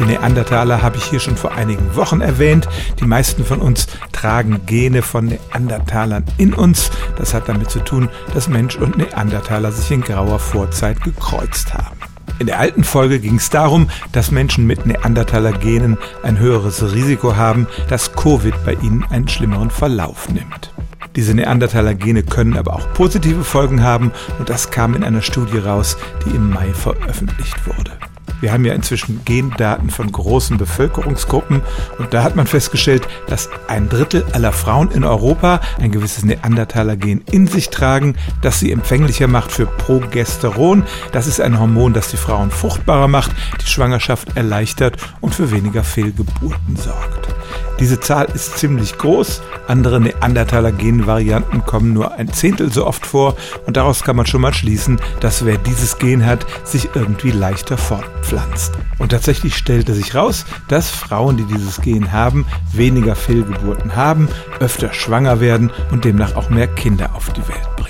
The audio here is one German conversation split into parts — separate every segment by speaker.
Speaker 1: Die Neandertaler habe ich hier schon vor einigen Wochen erwähnt. Die meisten von uns tragen Gene von Neandertalern in uns. Das hat damit zu tun, dass Mensch und Neandertaler sich in grauer Vorzeit gekreuzt haben. In der alten Folge ging es darum, dass Menschen mit Neandertaler-Genen ein höheres Risiko haben, dass Covid bei ihnen einen schlimmeren Verlauf nimmt. Diese Neandertaler-Gene können aber auch positive Folgen haben und das kam in einer Studie raus, die im Mai veröffentlicht wurde. Wir haben ja inzwischen Gendaten von großen Bevölkerungsgruppen und da hat man festgestellt, dass ein Drittel aller Frauen in Europa ein gewisses Neandertaler-Gen in sich tragen, das sie empfänglicher macht für Progesteron. Das ist ein Hormon, das die Frauen fruchtbarer macht, die Schwangerschaft erleichtert und für weniger Fehlgeburten sorgt. Diese Zahl ist ziemlich groß. Andere Neandertaler-Gen-Varianten kommen nur ein Zehntel so oft vor und daraus kann man schon mal schließen, dass wer dieses Gen hat, sich irgendwie leichter fortpflanzt. Und tatsächlich stellte sich raus, dass Frauen, die dieses Gen haben, weniger Fehlgeburten haben, öfter schwanger werden und demnach auch mehr Kinder auf die Welt bringen.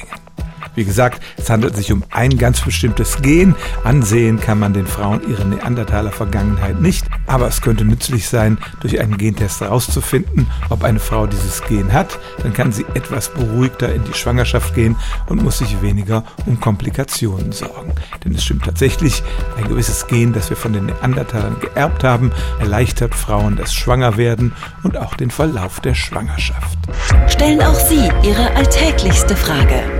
Speaker 1: Wie gesagt, es handelt sich um ein ganz bestimmtes Gen. Ansehen kann man den Frauen ihre Neandertaler Vergangenheit nicht, aber es könnte nützlich sein, durch einen Gentest herauszufinden, ob eine Frau dieses Gen hat. Dann kann sie etwas beruhigter in die Schwangerschaft gehen und muss sich weniger um Komplikationen sorgen. Denn es stimmt tatsächlich, ein gewisses Gen, das wir von den Neandertalern geerbt haben, erleichtert Frauen das Schwangerwerden und auch den Verlauf der Schwangerschaft.
Speaker 2: Stellen auch Sie Ihre alltäglichste Frage